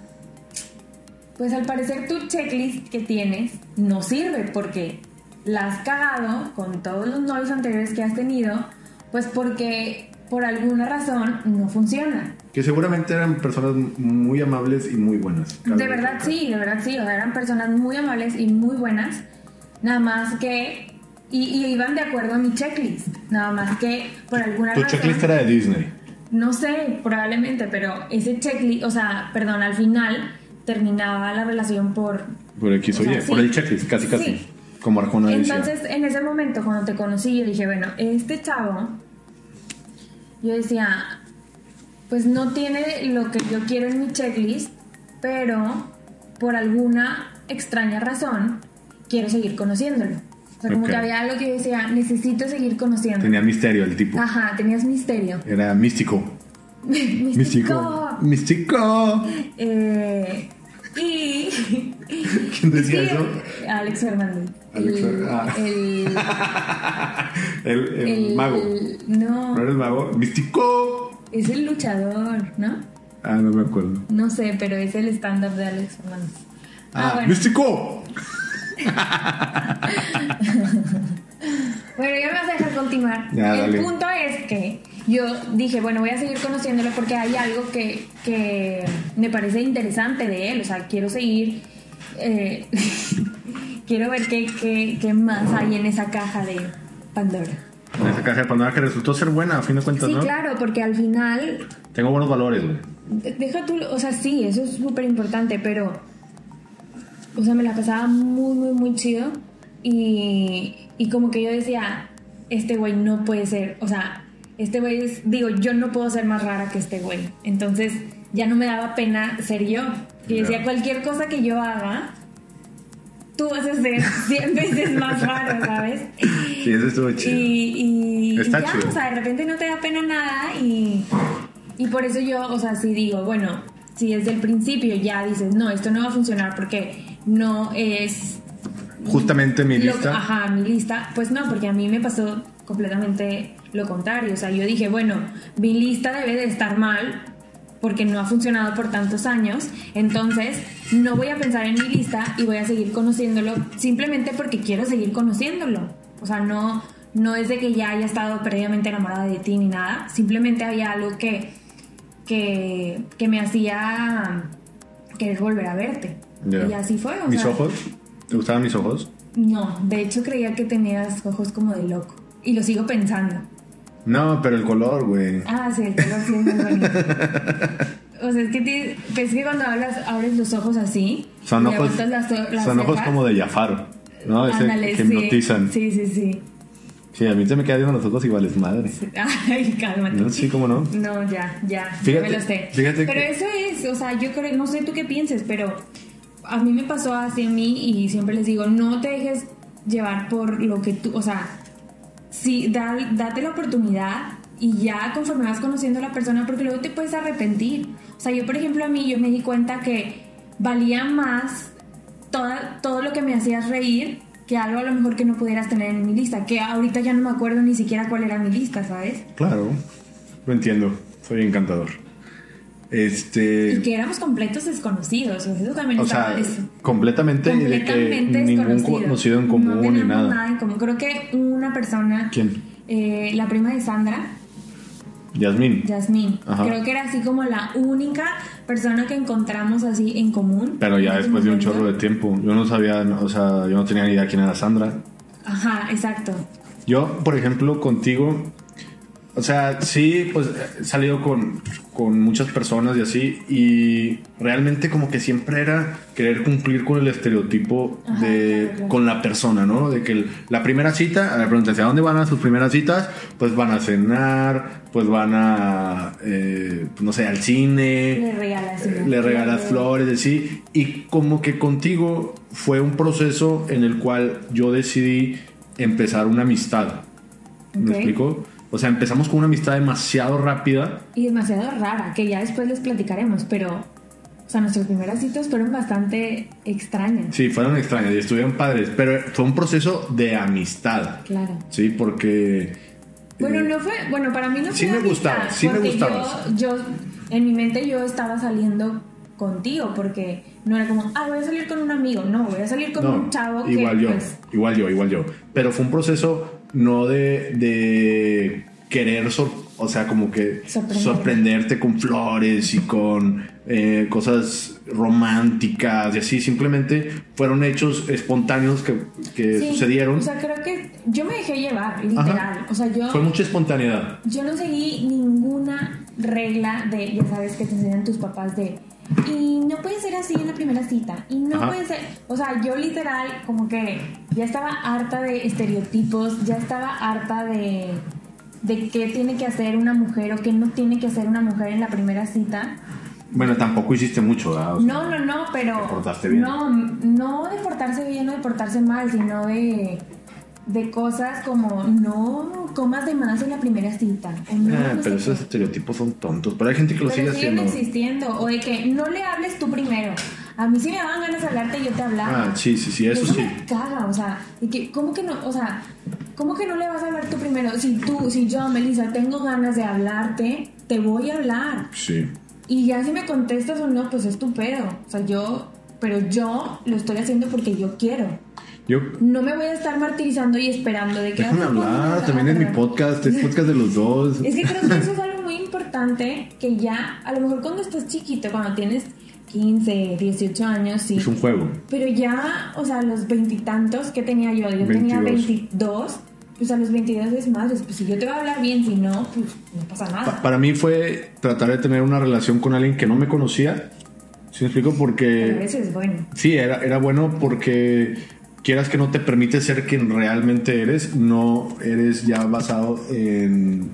pues al parecer tu checklist que tienes no sirve porque la has cagado con todos los novios anteriores que has tenido, pues porque por alguna razón no funciona. Que seguramente eran personas muy amables y muy buenas. De verdad sí, de verdad sí, o sea, eran personas muy amables y muy buenas, nada más que, y, y iban de acuerdo a mi checklist, nada más que por alguna Tu razón, checklist era de Disney. no sé, probablemente, pero ese checklist, o sea, perdón, al final terminaba la relación por... Por X o O sea, Y. sí. Por el checklist, casi casi. Sí. Como Arjona decía. Entonces, en ese momento, cuando te conocí, yo dije, bueno, este chavo, yo decía, pues no tiene lo que yo quiero en mi checklist, pero por alguna extraña razón quiero seguir conociéndolo. O sea, como que había algo que yo decía, necesito seguir conociendo. Tenía misterio el tipo. Ajá, tenías misterio. Era místico. Místico. Místico. Eh, y... ¿Quién decía Sí, eso? Alex Fernández. Alex el, ah. el- El, el el- mago. No, ¿No era el mago? Místico. es el luchador, ¿no? Ah, no me acuerdo. No sé, pero es el stand-up de Alex Fernández. Ah, bueno. místico. Bueno, ya me vas a dejar continuar. Ya, el dale. punto es que yo dije, bueno, voy a seguir conociéndolo porque hay algo que, que me parece interesante de él. O sea, quiero seguir. eh, quiero ver qué, qué, qué más hay en esa caja de Pandora. En esa caja de Pandora que resultó ser buena, a fin de cuentas, Sí, ¿no? claro, porque al final Tengo buenos valores, güey. De- Deja tú, o sea, sí, eso es súper importante, pero, o sea, me la pasaba muy, muy, muy chido y, y como que yo decía, este güey no puede ser, o sea, este güey es, digo, yo no puedo ser más rara que este güey, entonces ya no me daba pena ser yo. Y decía, cualquier cosa que yo haga, tú vas a ser 100 veces más raro, ¿sabes? Sí, eso estuvo chido. Y, y Está ya, chido. o sea, de repente no te da pena nada y, y por eso yo, o sea, sí digo, bueno, si desde el principio ya dices, no, esto no va a funcionar porque no es... Justamente mi lo- lista. ajá, mi lista, pues no, porque a mí me pasó completamente lo contrario, o sea, yo dije, bueno, mi lista debe de estar mal porque no ha funcionado por tantos años, entonces no voy a pensar en mi lista y voy a seguir conociéndolo simplemente porque quiero seguir conociéndolo. O sea, no, no es de que ya haya estado perdidamente enamorada de ti ni nada, simplemente había algo que, que, que me hacía querer volver a verte. Y así fue. o ¿Mis sea, ojos? ¿Te gustaban mis ojos? No, de hecho creía que tenías ojos como de loco. Y lo sigo pensando. No, pero el color, güey. Ah, sí, el color sí es muy bonito. O sea, es que, ti- es que cuando hablas, abres los ojos así. Son ojos, las, las son ojos como de Jafar, ¿no? Ese ándale, que hipnotizan. Sí. Sí, sí, sí. a mí se me quedan los ojos iguales, madre. Ay, cálmate. No, sí, cómo no. No, ya, ya. Fíjate- me lo sé. fíjate pero que- eso es, o sea, yo creo, no sé tú qué pienses, pero a mí me pasó así a mí y siempre les digo, no te dejes llevar por lo que tú, o sea, sí, da- date la oportunidad y ya conforme vas conociendo a la persona, porque luego te puedes arrepentir. O sea, yo, por ejemplo, a mí, yo me di cuenta que valía más toda, todo lo que me hacías reír que algo a lo mejor que no pudieras tener en mi lista, que ahorita ya no me acuerdo ni siquiera cuál era mi lista, ¿sabes? Claro, lo entiendo. Soy encantador. Y Este. que éramos completos desconocidos, o sea, eso también O sea, completamente, de que completamente ningún conocido en común no ni nada. nada en común. Creo que una persona, ¿Quién? eh, la prima de Sandra, Yasmín. Yasmín, Ajá. creo que era así como la única persona que encontramos así en común. Pero ya ese después de un chorro de tiempo. Yo no sabía, o sea, yo no tenía ni idea quién era Sandra. Ajá, exacto. Yo, por ejemplo, contigo, o sea, sí, pues he salido con, con muchas personas y así, y realmente como que siempre era querer cumplir con el estereotipo Ajá, de claro, con la persona, ¿no? De que el- la primera cita, a ver, pregúntate, ¿a dónde van a sus primeras citas? Pues van a cenar, pues van a, eh, no sé, al cine, Le regalas eh, le regalas flor. flores, así. Y como que contigo fue un proceso en el cual yo decidí empezar una amistad. ¿Me Ok. explico? O sea, empezamos con una amistad demasiado rápida. Y demasiado rara, que ya después les platicaremos, pero, o sea, nuestras primeras citas fueron bastante extrañas. Sí, fueron extrañas y estuvieron padres, pero fue un proceso de amistad. Claro. Sí, porque... Bueno, eh, no fue, bueno, para mí no fue Sí me amistad, gustaba, sí me porque gustabas. Yo, yo, en mi mente yo estaba saliendo contigo, porque no era como, ah, voy a salir con un amigo, no, voy a salir con no, un chavo igual que, yo, pues, igual yo, igual yo. Pero fue un proceso no de, de querer, sor- o sea, como que Sorprender. sorprenderte con flores y con eh, cosas románticas y así. Simplemente fueron hechos espontáneos que, que sí, sucedieron. O sea, creo que yo me dejé llevar, literal. Ajá. O sea, yo, Fue mucha espontaneidad. yo no seguí ninguna regla de, ya sabes, que te enseñan tus papás de. Y no puede ser así en la primera cita. Y no Ajá. puede ser. O sea, yo literal, como que ya estaba harta de estereotipos, ya estaba harta de. de qué tiene que hacer una mujer o qué no tiene que hacer una mujer en la primera cita. Bueno, tampoco hiciste mucho, ¿verdad? O sea, No, no, no, pero. Te portaste bien. No, no de portarse bien o de portarse mal, sino de. De cosas como no comas de más en la primera cita. no, Ah, no pero esos qué. estereotipos son tontos. Pero hay gente que lo sigue siguen haciendo. existiendo. O de que no le hables tú primero. A mí sí me daban ganas de hablarte y yo te hablaba. Ah, sí, sí, sí, eso sí. me caga, o sea, de que, ¿cómo que no? O sea, ¿cómo que no le vas a hablar tú primero? Si tú, si yo, Melissa, tengo ganas de hablarte, te voy a hablar. Sí. Y ya si me contestas o no, pues es tu pedo. O sea, yo, pero yo lo estoy haciendo porque yo quiero. Yo, No me voy a estar martirizando y esperando de que... déjame "Ah, ¿cuándo me hablar, también es mi agarrar?". podcast, es podcast de los dos. Es que creo que eso es algo muy importante que ya, a lo mejor cuando estás chiquito, cuando tienes 15, 18 años, sí. Es un juego. Pero ya, o sea, a los veintitantos, ¿qué tenía yo? Yo tenía 22. 22. Pues a los 22 es madres, pues si yo te voy a hablar bien, si no, pues no pasa Pa- nada. para mí fue tratar de tener una relación con alguien que no me conocía. ¿Sí me explico? Pero a Porque veces es bueno. sí, era, era bueno porque quieras que no te permite ser quien realmente eres, no eres ya basado en,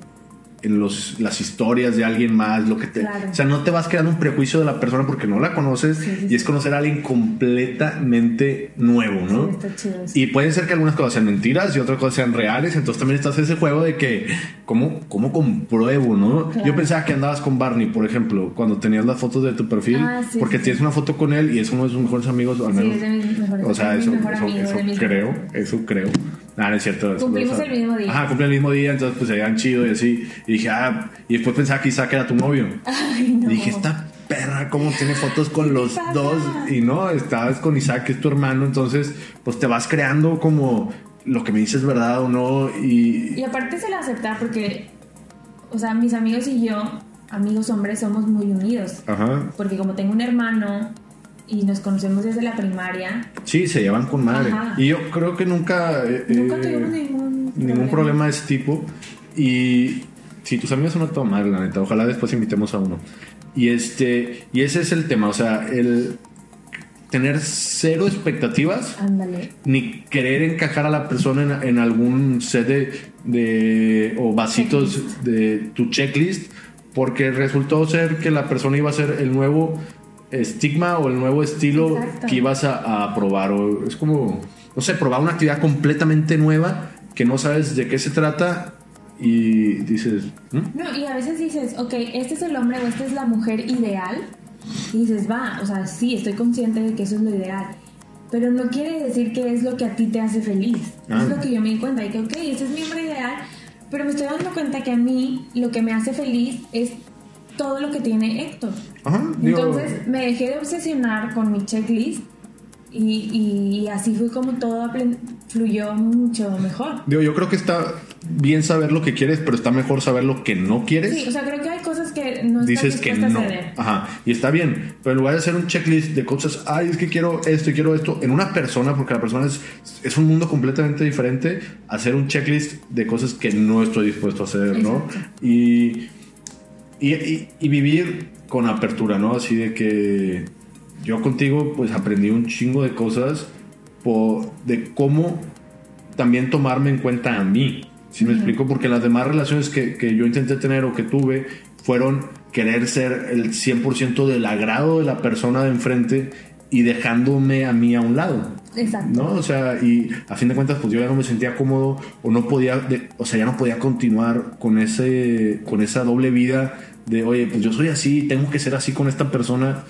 en los, las historias de alguien más, lo que te... Claro. O sea, no te vas creando un prejuicio de la persona porque no la conoces Sí, sí, y es conocer a alguien completamente nuevo, ¿no? Sí, está chido eso. Y pueden ser que algunas cosas sean mentiras y otras cosas sean reales. Entonces también estás en ese juego de que, ¿cómo, cómo compruebo, no? Claro. Yo pensaba que andabas con Barney, por ejemplo, cuando tenías las fotos de tu perfil, Ah, porque tienes una foto con él y es uno de sus mejores amigos, al menos. es de mis mejores o sea, es eso, mi mejor eso, amigo, eso mis creo, eso creo. Ah, no es cierto. eso- Cumplimos el mismo día. Ajá, cumplí el mismo día, entonces pues se veían chido y así. Y dije, ah, y después pensaba que Isaac era tu novio. Ay, no. Y dije, esta perra, ¿cómo tiene fotos con los dos? Y no, estabas con Isaac, que es tu hermano, entonces, pues te vas creando como lo que me dices es verdad o no. Y Y aparte se la aceptar porque, o sea, mis amigos y yo, amigos hombres, somos muy unidos. Ajá. Porque como tengo un hermano y nos conocemos desde la primaria, Sí, se llevan con madre. Ajá. Y yo creo que nunca. eh, nunca eh, tuvimos ningún ningún problema de ese tipo. Y si tus amigos son a toda madre, la neta. Ojalá después invitemos a uno. Y este. Y ese es el tema. O sea, el tener cero expectativas. Ándale. Ni querer encajar a la persona en, en algún set de, de- o vasitos de tu checklist. Porque resultó ser que la persona iba a ser el nuevo estigma o el nuevo estilo Exacto. que ibas a, a probar. O es como, no sé, probar una actividad completamente nueva que no sabes de qué se trata y dices, ¿Mm? No, y a veces dices, ok, este es el hombre o esta es la mujer ideal. Y dices, va, o sea, sí, estoy consciente de que eso es lo ideal. Pero no quiere decir que es lo que a ti te hace feliz. Ah. Es lo que yo me di cuenta. Y que, ok, este es mi hombre ideal. Pero me estoy dando cuenta que a mí lo que me hace feliz es todo lo que tiene Héctor. Ajá, digo, Entonces me dejé de obsesionar con mi checklist. Y, y así fue como todo fluyó mucho mejor. digo, yo creo que está bien saber lo que quieres, pero está mejor saber lo que no quieres. Sí, o sea, creo que hay cosas que no dices que no. Ajá. Y está bien. Pero en lugar de hacer un checklist de cosas, ay, es que quiero esto y quiero esto, en una persona, porque la persona es, es un mundo completamente diferente, hacer un checklist de cosas que no estoy dispuesto a hacer, ¿no? Y, y, y- y vivir con apertura, ¿no? Así de que yo contigo, pues aprendí un chingo de cosas de cómo también tomarme en cuenta a mí. Si me explico? Porque las demás relaciones que, que yo intenté tener o que tuve fueron querer ser el 100% del agrado de la persona de enfrente y dejándome a mí a un lado. Exacto. ¿No? O sea, y a fin de cuentas, pues yo ya no me sentía cómodo o no podía, de- o sea, ya no podía continuar con ese, con esa doble vida de, oye, pues yo soy así, tengo que ser así con esta persona.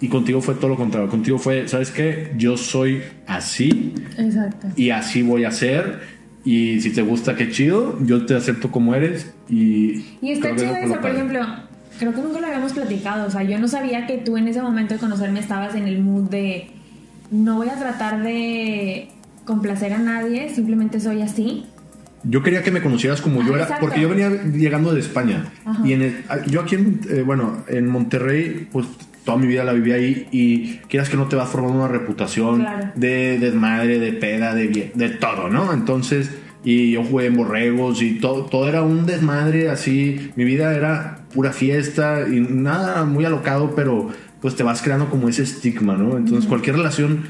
Y contigo fue todo lo contrario. Contigo fue, ¿sabes qué? Yo soy así Exacto. y así voy a ser. Y si te gusta, qué chido. Yo te acepto como eres. Y, Y está chido eso, por padre. ejemplo, creo que nunca lo habíamos platicado. O sea, yo no sabía que tú en ese momento de conocerme estabas en el mood de no voy a tratar de complacer a nadie, simplemente soy así. Yo quería que me conocieras como yo Ah, era, exacto. porque yo venía llegando de España. Ajá. Y en el- yo aquí, en, eh, bueno, en Monterrey, pues toda mi vida la viví ahí y quieras que no te vas formando una reputación Claro. de desmadre, de peda, de, de todo, ¿no? Entonces, y yo jugué en borregos y todo, todo era un desmadre así. Mi vida era pura fiesta y nada muy alocado, pero pues te vas creando como ese estigma, ¿no? Entonces, cualquier relación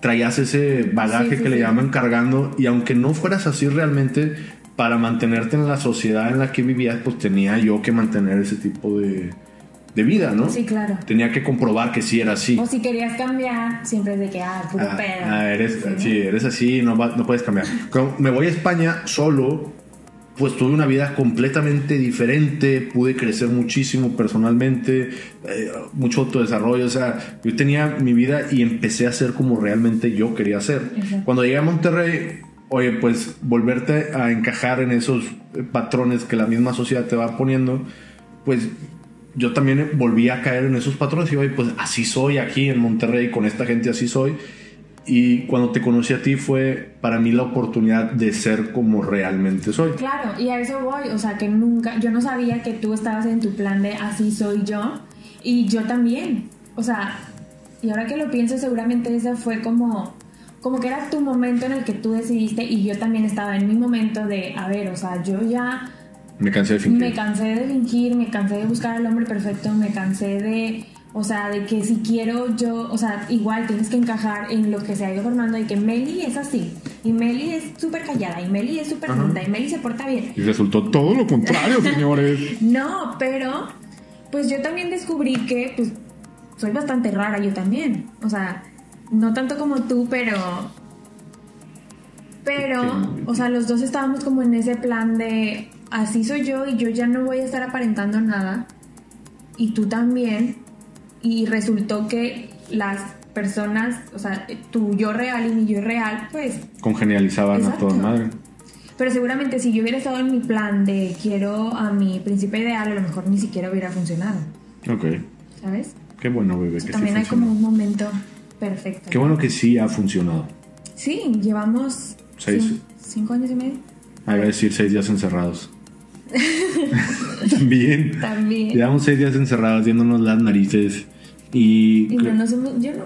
traías ese bagaje Sí, sí, que le llaman cargando y aunque no fueras así realmente para mantenerte en la sociedad en la que vivías pues tenía yo que mantener ese tipo de, de vida no Sí, claro. tenía que comprobar que sí era así O si querías cambiar, siempre es de que, ah, puro Ah, pedo. ah, eres, Sí, ¿no? sí, eres así, no, va- no puedes cambiar. Cuando me voy a España solo, pues tuve una vida completamente diferente, pude crecer muchísimo personalmente, eh, mucho autodesarrollo, o sea, yo tenía mi vida y empecé a ser como realmente yo quería ser. Exacto. Cuando llegué a Monterrey, oye, pues volverte a encajar en esos patrones que la misma sociedad te va poniendo, pues yo también volví a caer en esos patrones y oye, pues así soy aquí en Monterrey, con esta gente así soy. Y cuando te conocí a ti fue para mí la oportunidad de ser como realmente soy. Claro, y a eso voy, o sea, que nunca, yo no sabía que tú estabas en tu plan de así soy yo, y yo también, o sea, y ahora que lo pienso, seguramente ese fue como, como que era tu momento en el que tú decidiste, y yo también estaba en mi momento de, a ver, o sea, yo ya... Me cansé de fingir. Me cansé de fingir, me cansé de buscar al hombre perfecto, me cansé de o sea, de que si quiero yo, o sea, igual tienes que encajar en lo que se ha ido formando y que Meli es así. Y Meli es súper callada, y Meli es súper linda, y Meli se porta bien. Y resultó todo lo contrario, señores. no, pero pues yo también descubrí que pues soy bastante rara yo también. O sea, no tanto como tú, pero... Pero, o sea, los dos estábamos como en ese plan de así soy yo y yo ya no voy a estar aparentando nada. Y tú también y resultó que las personas, o sea, tu yo real y mi yo real, pues... Congenializaban a toda madre. Pero seguramente si yo hubiera estado en mi plan de quiero a mi príncipe ideal, a lo mejor ni siquiera hubiera funcionado. Ok. ¿Sabes? Qué bueno, bebé. que también hay como un momento perfecto. Qué bueno que sí ha funcionado. Sí, llevamos... Seis. Cinco, años y medio. Ah, iba a decir seis días encerrados. También. También. Llevamos seis días encerrados, viéndonos las narices. Y, no nos hemos, yo no,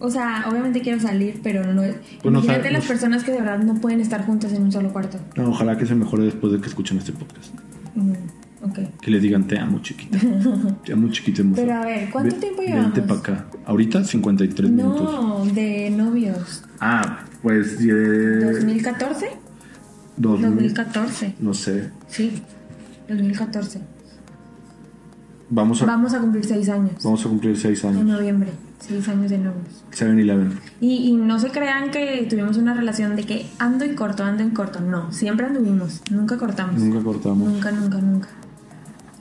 o sea, obviamente quiero salir, pero no. Pues imagínate las personas que de verdad no pueden estar juntas en un solo cuarto. No, ojalá que se mejore después de que escuchen este podcast. Mm, okay. Que les digan, te amo, chiquita. te amo, chiquita. Pero a ver, ¿cuánto tiempo llevamos? Vente para acá. Ahorita 53 minutos. No, de novios. Ah, pues. ¿2014? 2014. No sé. Sí, 2014. Vamos a, Vamos a cumplir seis años. Vamos a cumplir seis años. En noviembre, seis años de novios. 7-Eleven. Y, y no se crean que tuvimos una relación de que ando en corto, ando en corto. No, siempre anduvimos, nunca cortamos. Nunca cortamos. Nunca, nunca, nunca.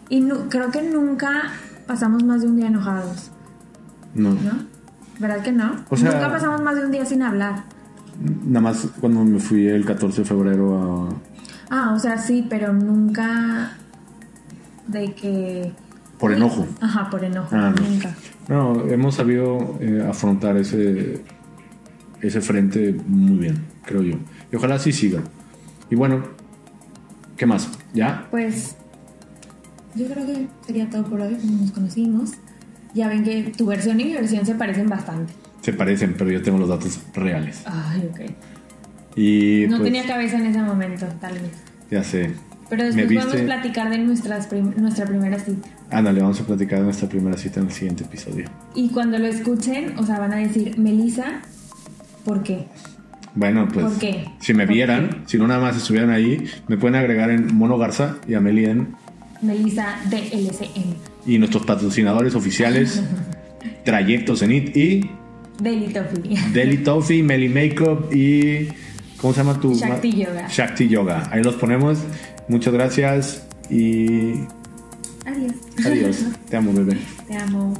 Y creo que nunca pasamos más de un día enojados. No. ¿No? ¿Verdad que no? O sea, nunca pasamos más de un día sin hablar. Nada más cuando me fui el 14 de febrero a... Ah, o sea, sí, pero nunca de que por enojo. Ajá, por enojo. Ah, nunca. No, hemos sabido eh, afrontar ese, ese frente muy bien, creo yo. Y ojalá así siga. Y bueno, ¿qué más? ¿Ya? Pues yo creo que sería todo por hoy, como nos conocimos. Ya ven que tu versión y mi versión se parecen bastante. Se parecen, pero yo tengo los datos reales. Ay, ok. Y, no pues tenía cabeza en ese momento, tal vez. Ya sé. Pero después vamos a platicar de nuestras nuestra primera cita. Ándale, vamos a platicar de nuestra primera cita en el siguiente episodio. Y cuando lo escuchen, o sea, van a decir, Melissa, ¿por qué? Bueno, pues. ¿Por qué? Si me vieran, si no nada más estuvieran ahí, me pueden agregar en Mono Garza y a Meli en. Melissa DLCM. Y nuestros patrocinadores oficiales, Trayectos en IT y. Deli Toffee. Deli Toffee, Meli Makeup y. ¿Cómo se llama tu? Shakti Yoga. Shakti Yoga. Ahí los ponemos. Muchas gracias y... Adiós. Adiós. Te amo, bebé. Te amo.